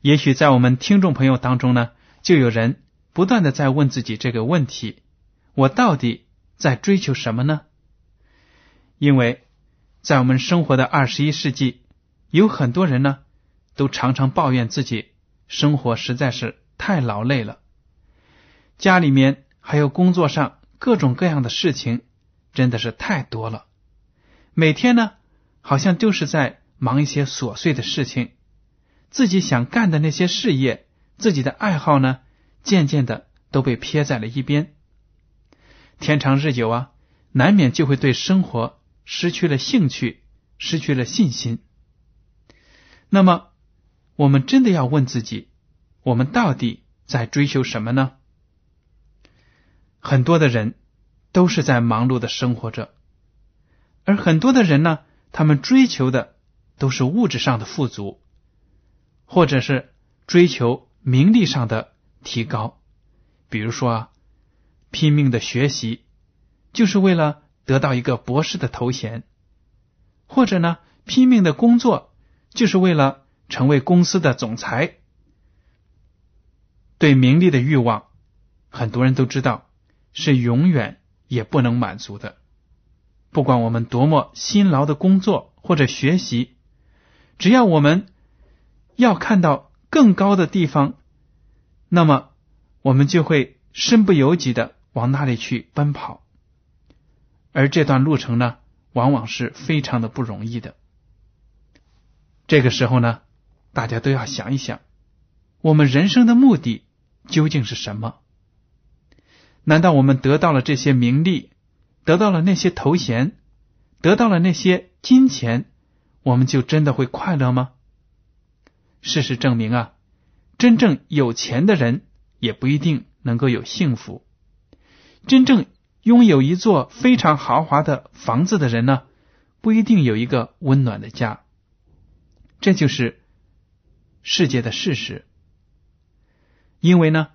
也许在我们听众朋友当中呢，就有人不断的在问自己这个问题：我到底在追求什么呢？因为在我们生活的二十一世纪，有很多人呢，都常常抱怨自己生活实在是太劳累了，家里面还有工作上各种各样的事情。真的是太多了，每天呢，好像就是在忙一些琐碎的事情，自己想干的那些事业，自己的爱好呢，渐渐的都被撇在了一边。天长日久啊，难免就会对生活失去了兴趣，失去了信心。那么，我们真的要问自己，我们到底在追求什么呢？很多的人。都是在忙碌的生活着，而很多的人呢，他们追求的都是物质上的富足，或者是追求名利上的提高。比如说啊，拼命的学习，就是为了得到一个博士的头衔；或者呢，拼命的工作，就是为了成为公司的总裁。对名利的欲望，很多人都知道是永远。也不能满足的。不管我们多么辛劳的工作或者学习，只要我们要看到更高的地方，那么我们就会身不由己的往那里去奔跑。而这段路程呢，往往是非常的不容易的。这个时候呢，大家都要想一想，我们人生的目的究竟是什么？难道我们得到了这些名利，得到了那些头衔，得到了那些金钱，我们就真的会快乐吗？事实证明啊，真正有钱的人也不一定能够有幸福。真正拥有一座非常豪华的房子的人呢，不一定有一个温暖的家。这就是世界的事实。因为呢。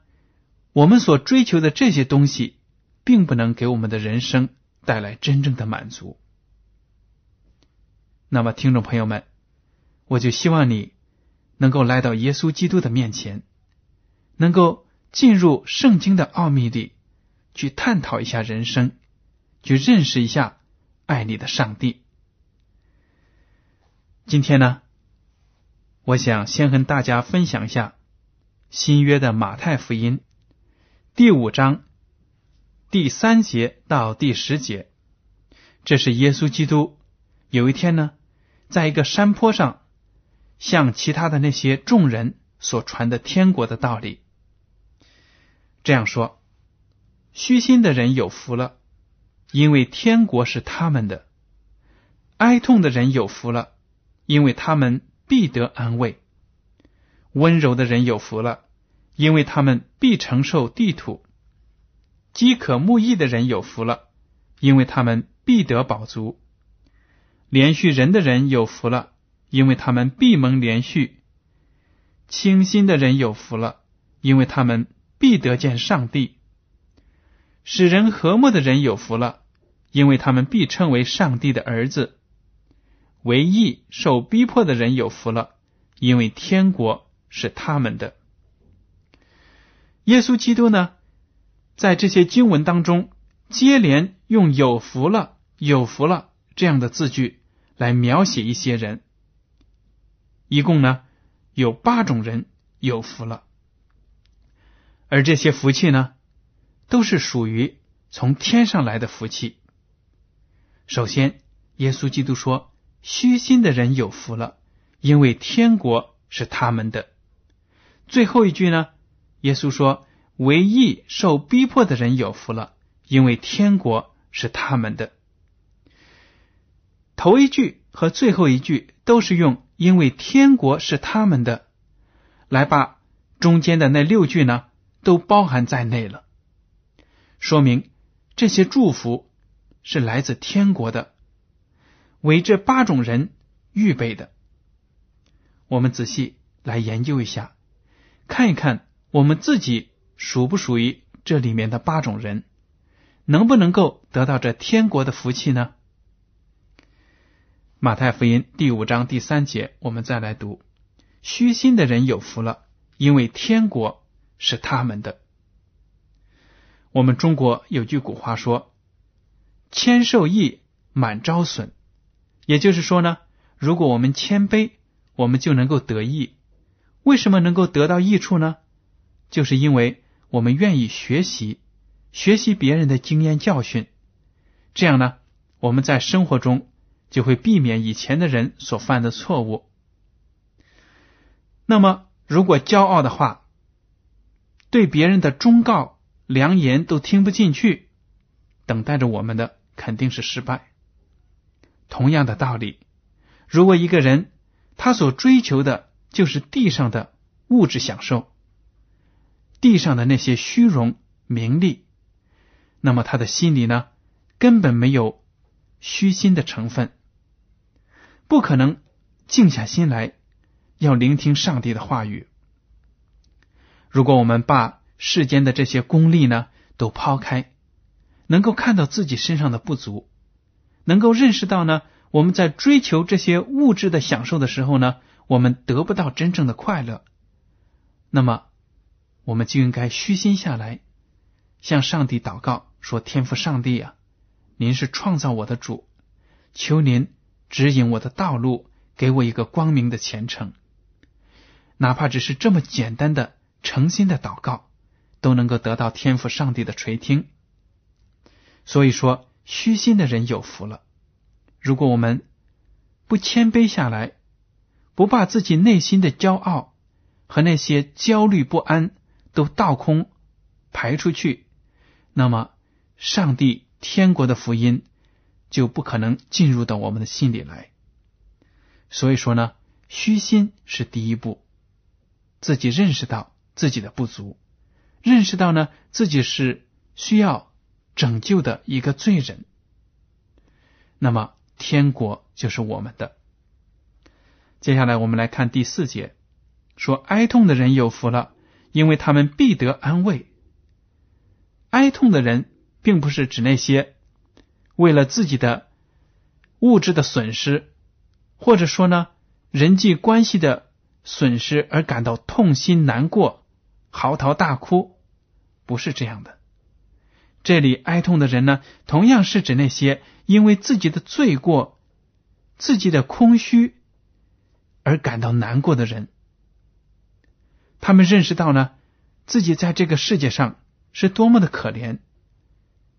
我们所追求的这些东西，并不能给我们的人生带来真正的满足。那么，听众朋友们，我就希望你能够来到耶稣基督的面前，能够进入圣经的奥秘里，去探讨一下人生，去认识一下爱你的上帝。今天呢，我想先和大家分享一下新约的马太福音。第五章第三节到第十节，这是耶稣基督有一天呢，在一个山坡上，向其他的那些众人所传的天国的道理。这样说：虚心的人有福了，因为天国是他们的；哀痛的人有福了，因为他们必得安慰；温柔的人有福了。因为他们必承受地土，饥渴慕义的人有福了，因为他们必得饱足；连续人的人有福了，因为他们必蒙连续；清心的人有福了，因为他们必得见上帝；使人和睦的人有福了，因为他们必称为上帝的儿子；为义受逼迫的人有福了，因为天国是他们的。耶稣基督呢，在这些经文当中，接连用“有福了”“有福了”这样的字句来描写一些人，一共呢有八种人有福了，而这些福气呢，都是属于从天上来的福气。首先，耶稣基督说：“虚心的人有福了，因为天国是他们的。”最后一句呢？耶稣说：“为义受逼迫的人有福了，因为天国是他们的。”头一句和最后一句都是用“因为天国是他们的”来把中间的那六句呢都包含在内了，说明这些祝福是来自天国的，为这八种人预备的。我们仔细来研究一下，看一看。我们自己属不属于这里面的八种人？能不能够得到这天国的福气呢？马太福音第五章第三节，我们再来读：虚心的人有福了，因为天国是他们的。我们中国有句古话说：“谦受益，满招损。”也就是说呢，如果我们谦卑，我们就能够得益。为什么能够得到益处呢？就是因为我们愿意学习，学习别人的经验教训，这样呢，我们在生活中就会避免以前的人所犯的错误。那么，如果骄傲的话，对别人的忠告、良言都听不进去，等待着我们的肯定是失败。同样的道理，如果一个人他所追求的就是地上的物质享受，地上的那些虚荣名利，那么他的心里呢，根本没有虚心的成分，不可能静下心来要聆听上帝的话语。如果我们把世间的这些功利呢都抛开，能够看到自己身上的不足，能够认识到呢，我们在追求这些物质的享受的时候呢，我们得不到真正的快乐，那么。我们就应该虚心下来，向上帝祷告，说：“天父上帝啊，您是创造我的主，求您指引我的道路，给我一个光明的前程。哪怕只是这么简单的诚心的祷告，都能够得到天父上帝的垂听。所以说，虚心的人有福了。如果我们不谦卑下来，不把自己内心的骄傲和那些焦虑不安。”都倒空排出去，那么上帝天国的福音就不可能进入到我们的心里来。所以说呢，虚心是第一步，自己认识到自己的不足，认识到呢自己是需要拯救的一个罪人，那么天国就是我们的。接下来我们来看第四节，说哀痛的人有福了。因为他们必得安慰。哀痛的人，并不是指那些为了自己的物质的损失，或者说呢人际关系的损失而感到痛心难过、嚎啕大哭，不是这样的。这里哀痛的人呢，同样是指那些因为自己的罪过、自己的空虚而感到难过的人。他们认识到呢，自己在这个世界上是多么的可怜，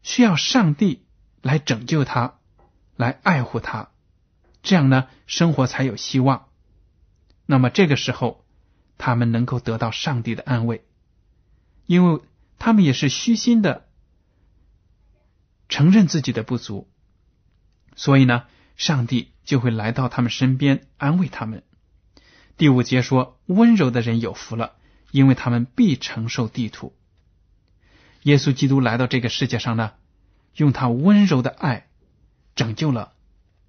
需要上帝来拯救他，来爱护他，这样呢，生活才有希望。那么这个时候，他们能够得到上帝的安慰，因为他们也是虚心的承认自己的不足，所以呢，上帝就会来到他们身边安慰他们。第五节说：“温柔的人有福了，因为他们必承受地土。”耶稣基督来到这个世界上呢，用他温柔的爱拯救了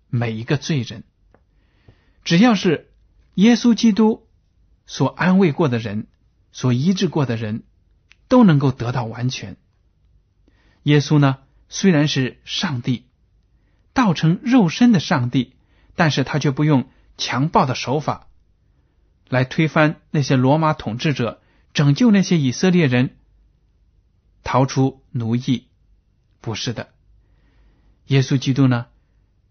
每一个罪人。只要是耶稣基督所安慰过的人、所医治过的人，都能够得到完全。耶稣呢，虽然是上帝，道成肉身的上帝，但是他却不用强暴的手法来推翻那些罗马统治者，拯救那些以色列人逃出奴役。不是的，耶稣基督呢，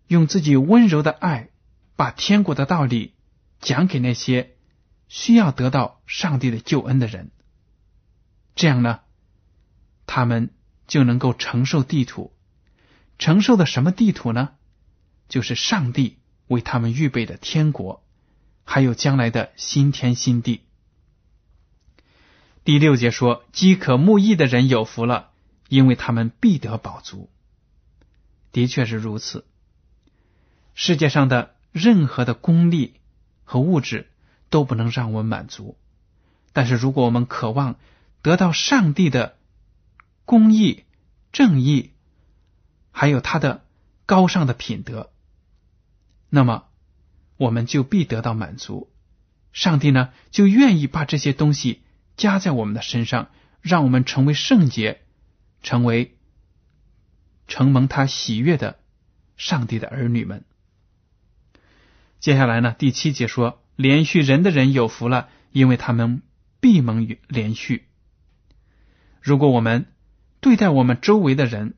用自己温柔的爱，把天国的道理讲给那些需要得到上帝的救恩的人。这样呢，他们。就能够承受地土，承受的什么地土呢？就是上帝为他们预备的天国，还有将来的新天新地。第六节说：“饥渴慕义的人有福了，因为他们必得饱足。”的确是如此。世界上的任何的功利和物质都不能让我们满足，但是如果我们渴望得到上帝的，公义、正义，还有他的高尚的品德，那么我们就必得到满足。上帝呢，就愿意把这些东西加在我们的身上，让我们成为圣洁，成为承蒙他喜悦的上帝的儿女们。接下来呢，第七节说：连续人的人有福了，因为他们必蒙连续。如果我们对待我们周围的人，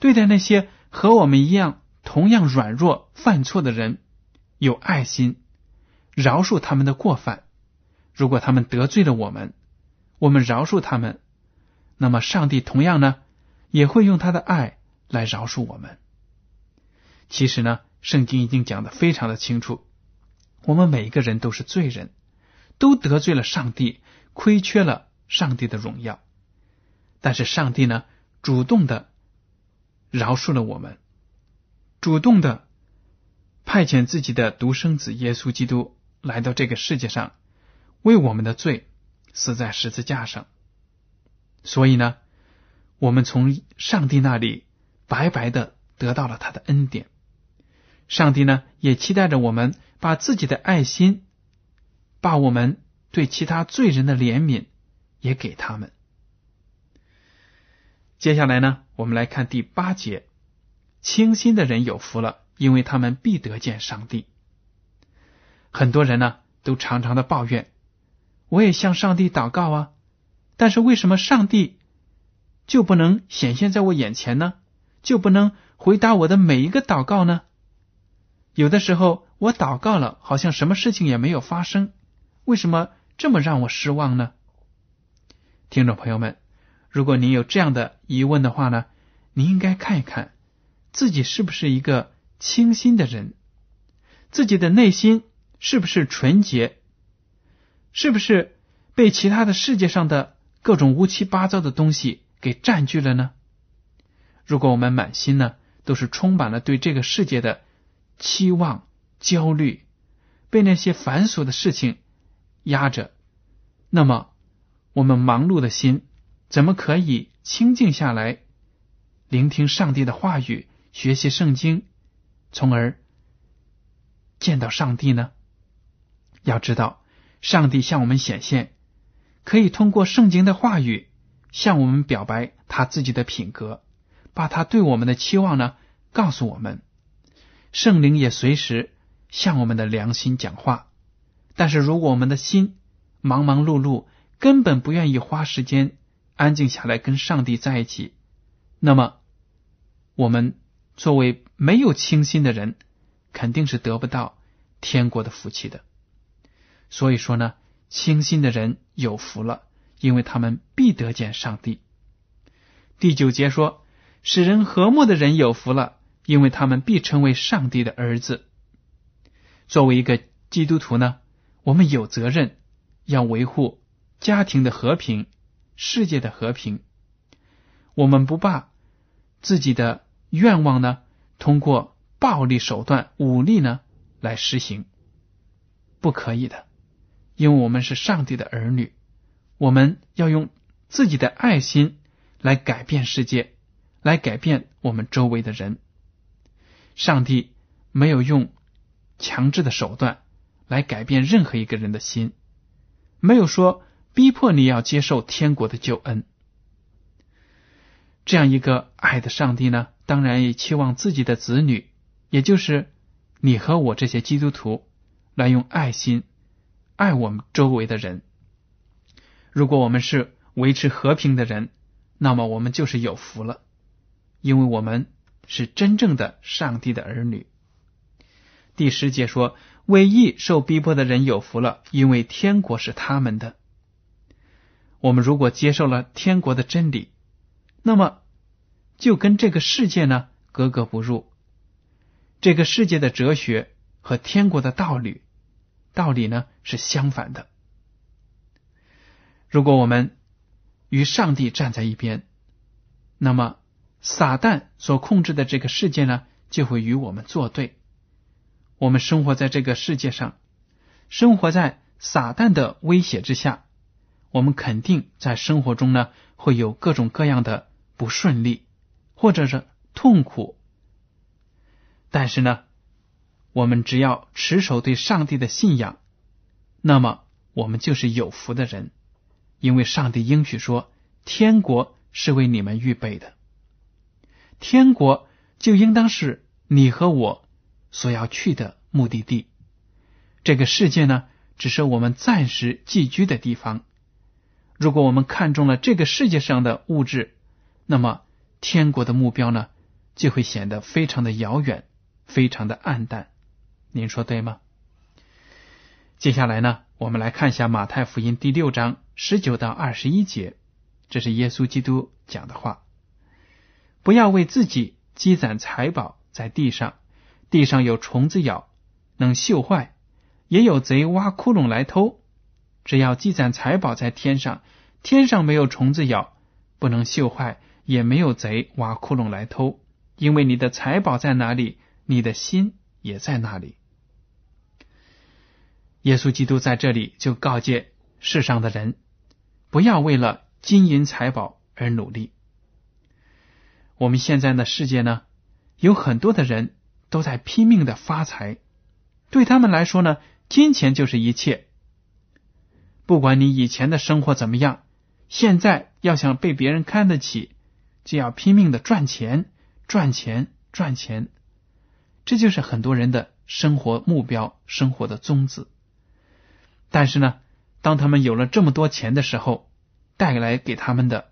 对待那些和我们一样同样软弱犯错的人，有爱心，饶恕他们的过犯。如果他们得罪了我们，我们饶恕他们，那么上帝同样呢，也会用他的爱来饶恕我们。其实呢，圣经已经讲的非常的清楚，我们每一个人都是罪人，都得罪了上帝，亏缺了上帝的荣耀。但是上帝呢，主动的饶恕了我们，主动的派遣自己的独生子耶稣基督来到这个世界上，为我们的罪死在十字架上。所以呢，我们从上帝那里白白的得到了他的恩典。上帝呢，也期待着我们把自己的爱心，把我们对其他罪人的怜悯也给他们。接下来呢，我们来看第八节：清心的人有福了，因为他们必得见上帝。很多人呢，都常常的抱怨，我也向上帝祷告啊，但是为什么上帝就不能显现在我眼前呢？就不能回答我的每一个祷告呢？有的时候我祷告了，好像什么事情也没有发生，为什么这么让我失望呢？听众朋友们。如果您有这样的疑问的话呢，您应该看一看自己是不是一个清心的人，自己的内心是不是纯洁，是不是被其他的世界上的各种乌七八糟的东西给占据了呢？如果我们满心呢都是充满了对这个世界的期望、焦虑，被那些繁琐的事情压着，那么我们忙碌的心。怎么可以清静下来，聆听上帝的话语，学习圣经，从而见到上帝呢？要知道，上帝向我们显现，可以通过圣经的话语向我们表白他自己的品格，把他对我们的期望呢告诉我们。圣灵也随时向我们的良心讲话。但是如果我们的心忙忙碌碌，根本不愿意花时间。安静下来跟上帝在一起，那么我们作为没有清心的人，肯定是得不到天国的福气的。所以说呢，清心的人有福了，因为他们必得见上帝。第九节说，使人和睦的人有福了，因为他们必成为上帝的儿子。作为一个基督徒呢，我们有责任要维护家庭的和平。世界的和平，我们不把自己的愿望呢，通过暴力手段、武力呢来实行，不可以的，因为我们是上帝的儿女，我们要用自己的爱心来改变世界，来改变我们周围的人。上帝没有用强制的手段来改变任何一个人的心，没有说逼迫你要接受天国的救恩。这样一个爱的上帝呢，当然也期望自己的子女，也就是你和我这些基督徒，来用爱心爱我们周围的人。如果我们是维持和平的人，那么我们就是有福了，因为我们是真正的上帝的儿女。第十节说：“为义受逼迫的人有福了，因为天国是他们的。”我们如果接受了天国的真理，那么就跟这个世界呢格格不入。这个世界的哲学和天国的道理道理呢是相反的。如果我们与上帝站在一边，那么撒旦所控制的这个世界呢就会与我们作对。我们生活在这个世界上，生活在撒旦的威胁之下，我们肯定在生活中呢会有各种各样的不顺利，或者是痛苦。但是呢，我们只要持守对上帝的信仰，那么我们就是有福的人，因为上帝应许说，天国是为你们预备的，天国就应当是你和我。所要去的目的地，这个世界呢，只是我们暂时寄居的地方。如果我们看中了这个世界上的物质，那么天国的目标呢，就会显得非常的遥远，非常的暗淡。您说对吗？接下来呢，我们来看一下马太福音第六章十九到二十一节，这是耶稣基督讲的话：不要为自己积攒财宝在地上。地上有虫子咬，能锈坏；也有贼挖窟窿来偷。只要积攒财宝在天上，天上没有虫子咬，不能锈坏，也没有贼挖窟窿来偷。因为你的财宝在哪里，你的心也在那里。耶稣基督在这里就告诫世上的人，不要为了金银财宝而努力。我们现在的世界呢，有很多的人。都在拼命的发财，对他们来说呢，金钱就是一切。不管你以前的生活怎么样，现在要想被别人看得起，就要拼命的赚钱，赚钱，赚钱。这就是很多人的生活目标、生活的宗旨。但是呢，当他们有了这么多钱的时候，带来给他们的，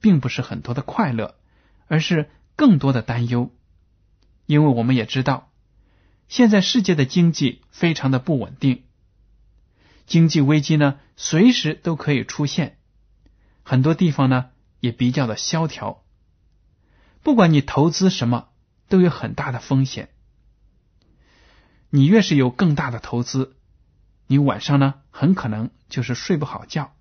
并不是很多的快乐，而是更多的担忧。因为我们也知道，现在世界的经济非常的不稳定，经济危机呢随时都可以出现，很多地方呢也比较的萧条。不管你投资什么，都有很大的风险。你越是有更大的投资，你晚上呢很可能就是睡不好觉，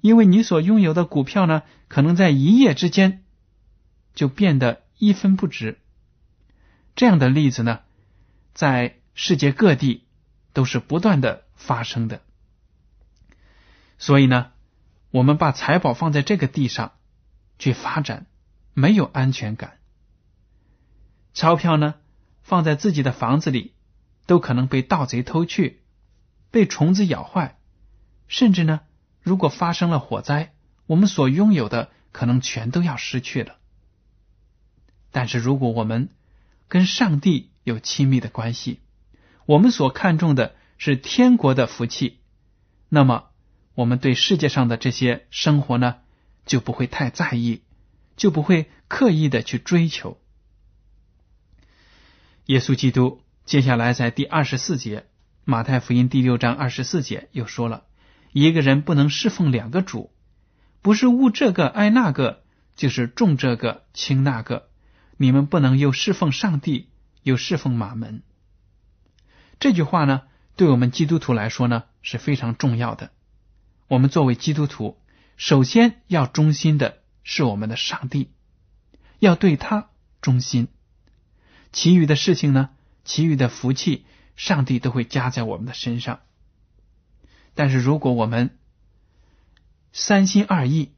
因为你所拥有的股票呢可能在一夜之间就变得一分不值。这样的例子呢，在世界各地都是不断的发生的。所以呢，我们把财宝放在这个地上去发展，没有安全感。钞票呢，放在自己的房子里，都可能被盗贼偷去，被虫子咬坏，甚至呢，如果发生了火灾，我们所拥有的可能全都要失去了。但是如果我们跟上帝有亲密的关系，我们所看重的是天国的福气，那么我们对世界上的这些生活呢，就不会太在意，就不会刻意的去追求。耶稣基督接下来在第二十四节，马太福音第六章二十四节又说了，一个人不能侍奉两个主，不是误这个爱那个，就是重这个轻那个。你们不能又侍奉上帝，又侍奉马门。这句话呢，对我们基督徒来说呢是非常重要的。我们作为基督徒，首先要忠心的是我们的上帝，要对他忠心。其余的事情呢，其余的福气，上帝都会加在我们的身上。但是如果我们三心二意，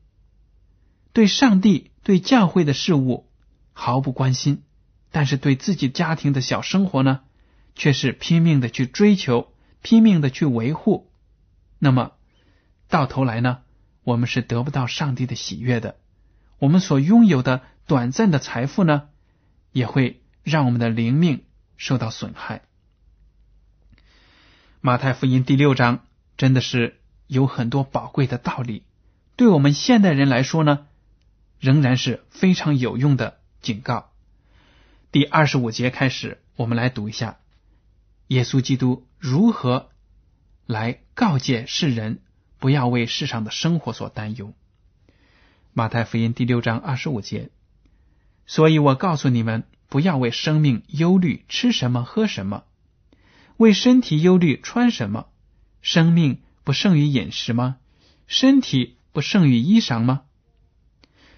对上帝、对教会的事物，毫不关心，但是对自己家庭的小生活呢，却是拼命的去追求，拼命的去维护。那么，到头来呢，我们是得不到上帝的喜悦的。我们所拥有的短暂的财富呢，也会让我们的灵命受到损害。马太福音第六章真的是有很多宝贵的道理，对我们现代人来说呢，仍然是非常有用的警告。第二十五节开始，我们来读一下耶稣基督如何来告诫世人，不要为世上的生活所担忧。马太福音第六章二十五节，所以我告诉你们，不要为生命忧虑，吃什么，喝什么。为身体忧虑，穿什么？生命不胜于饮食吗？身体不胜于衣裳吗？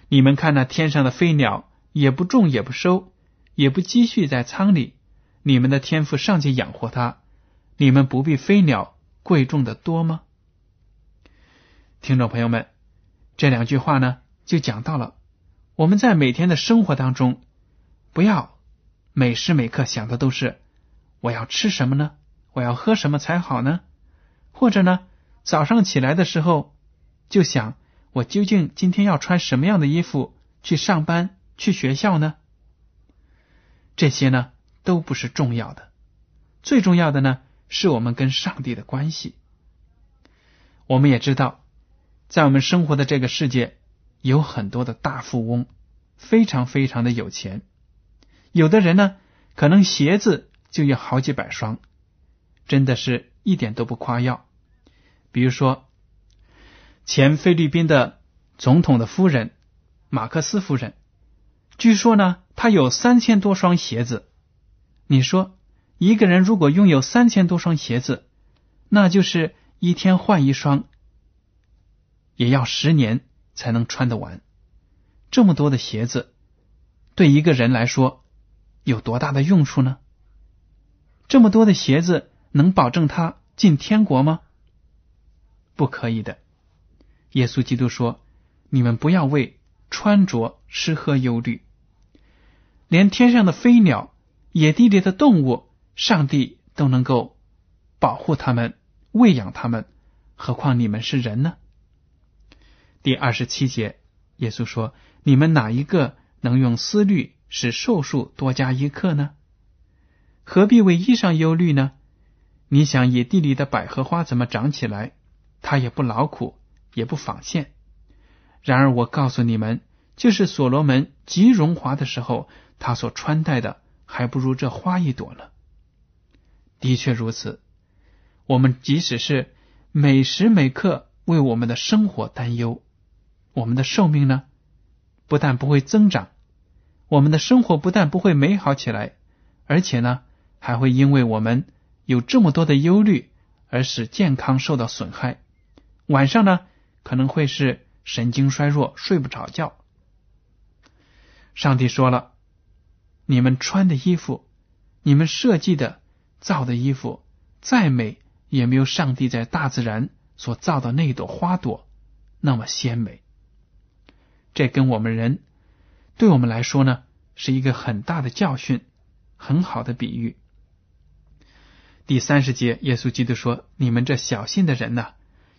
你们看那天上的飞鸟，也不种，也不收，也不积蓄在仓里，你们的天赋尚且养活它，你们不比飞鸟贵重的多吗？听众朋友们，这两句话呢，就讲到了我们在每天的生活当中，不要每时每刻想的都是。我要吃什么呢？我要喝什么才好呢？或者呢，早上起来的时候就想，我究竟今天要穿什么样的衣服去上班、去学校呢？这些呢都不是重要的，最重要的呢是我们跟上帝的关系。我们也知道，在我们生活的这个世界，有很多的大富翁，非常非常的有钱。有的人呢，可能鞋子。就有好几百双，真的是一点都不夸耀。比如说，前菲律宾的总统的夫人马克思夫人，据说呢，他有三千多双鞋子。你说，一个人如果拥有三千多双鞋子，那就是一天换一双，也要十年才能穿得完。这么多的鞋子，对一个人来说有多大的用处呢？这么多的鞋子能保证他进天国吗？不可以的。耶稣基督说：“你们不要为穿着、吃喝忧虑。连天上的飞鸟、野地里的动物，上帝都能够保护他们、喂养他们，何况你们是人呢？”第二十七节，耶稣说：“你们哪一个能用思虑使寿数多加一刻呢？”何必为衣裳忧虑呢？你想野地里的百合花怎么长起来？它也不劳苦，也不纺线。然而我告诉你们，就是所罗门极荣华的时候，他所穿戴的还不如这花一朵呢。的确如此。我们即使是每时每刻为我们的生活担忧，我们的寿命呢，不但不会增长，我们的生活不但不会美好起来，而且呢。还会因为我们有这么多的忧虑而使健康受到损害。晚上呢，可能会是神经衰弱，睡不着觉。上帝说了：“你们穿的衣服，你们设计的造的衣服，再美也没有上帝在大自然所造的那朵花朵那么鲜美。”这跟我们人，对我们来说呢，是一个很大的教训，很好的比喻。第三十节，耶稣基督说：“你们这小心的人呐，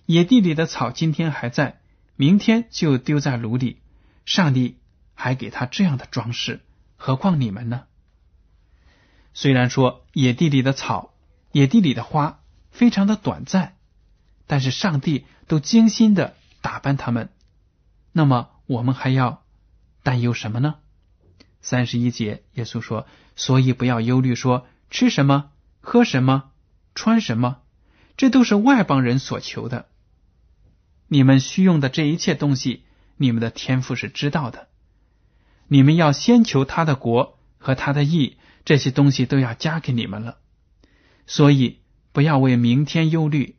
野地里的草今天还在，明天就丢在炉里。上帝还给他这样的装饰，何况你们呢？虽然说野地里的草、野地里的花非常的短暂，但是上帝都精心的打扮他们。那么我们还要担忧什么呢？”三十一节，耶稣说：“所以不要忧虑，说吃什么。”喝什么，穿什么，这都是外邦人所求的。你们需用的这一切东西，你们的天赋是知道的。你们要先求他的国和他的义，这些东西都要加给你们了。所以不要为明天忧虑，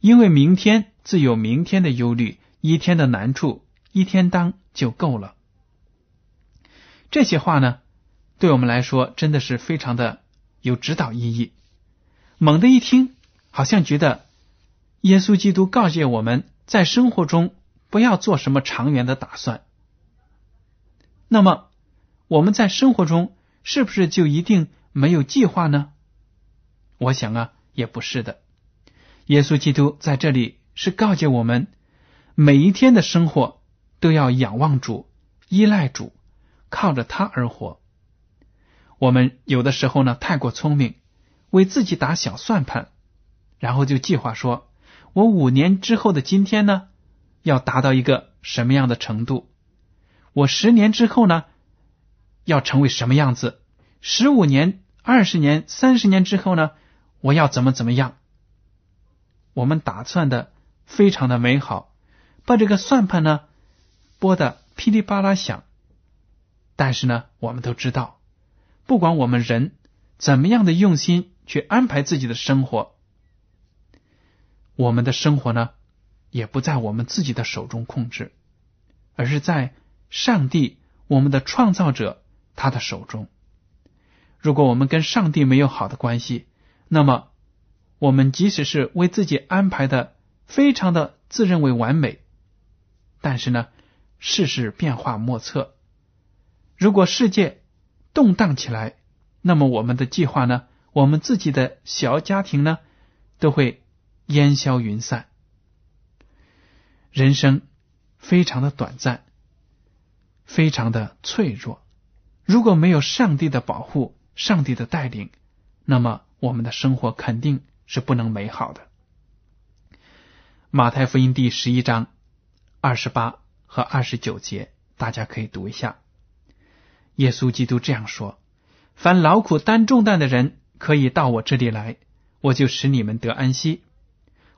因为明天自有明天的忧虑，一天的难处一天当就够了。这些话呢，对我们来说真的是非常的有指导意义。猛地一听，好像觉得耶稣基督告诫我们在生活中不要做什么长远的打算。那么我们在生活中是不是就一定没有计划呢？我想啊，也不是的。耶稣基督在这里是告诫我们，每一天的生活都要仰望主、依赖主，靠着他而活。我们有的时候呢，太过聪明，为自己打小算盘，然后就计划说：我五年之后的今天呢，要达到一个什么样的程度？我十年之后呢，要成为什么样子？十五年、二十年、三十年之后呢，我要怎么怎么样？我们打算的非常的美好，把这个算盘呢拨的噼里啪啦响，但是呢，我们都知道。不管我们人怎么样的用心去安排自己的生活，我们的生活呢，也不在我们自己的手中控制，而是在上帝我们的创造者他的手中。如果我们跟上帝没有好的关系，那么我们即使是为自己安排的非常的自认为完美，但是呢，世事变化莫测，如果世界。动荡起来，那么我们的计划呢？我们自己的小家庭呢，都会烟消云散。人生非常的短暂，非常的脆弱。如果没有上帝的保护、上帝的带领，那么我们的生活肯定是不能美好的。马太福音第十一章二十八和二十九节，大家可以读一下。耶稣基督这样说：“凡劳苦担重担的人，可以到我这里来，我就使你们得安息。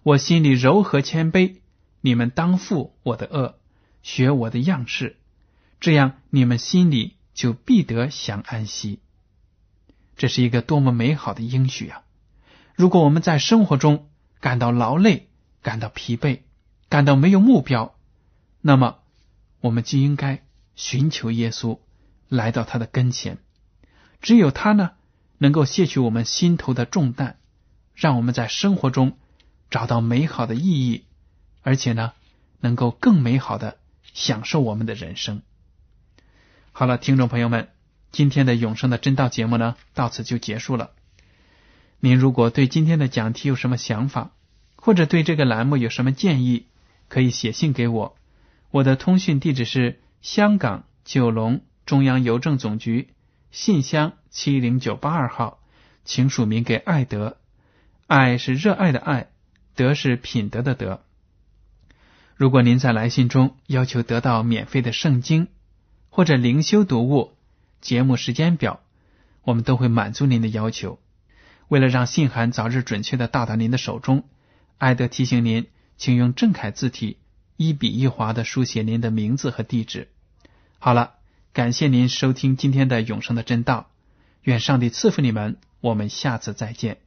我心里柔和谦卑，你们当负我的恶，学我的样式，这样你们心里就必得享安息。”这是一个多么美好的应许啊！如果我们在生活中感到劳累、感到疲惫、感到没有目标，那么我们就应该寻求耶稣。来到他的跟前，只有他呢，能够卸去我们心头的重担，让我们在生活中找到美好的意义，而且呢，能够更美好的享受我们的人生。好了，听众朋友们，今天的永生的真道节目呢，到此就结束了。您如果对今天的讲题有什么想法，或者对这个栏目有什么建议，可以写信给我。我的通讯地址是香港九龙。中央邮政总局信箱七零九八二号，请署名给爱德。爱是热爱的爱，德是品德的德。如果您在来信中要求得到免费的圣经或者灵修读物、节目时间表，我们都会满足您的要求。为了让信函早日准确的到达您的手中，爱德提醒您，请用正楷字体一笔一划的书写您的名字和地址。好了。感谢您收听今天的永生的真道，愿上帝赐福你们，我们下次再见。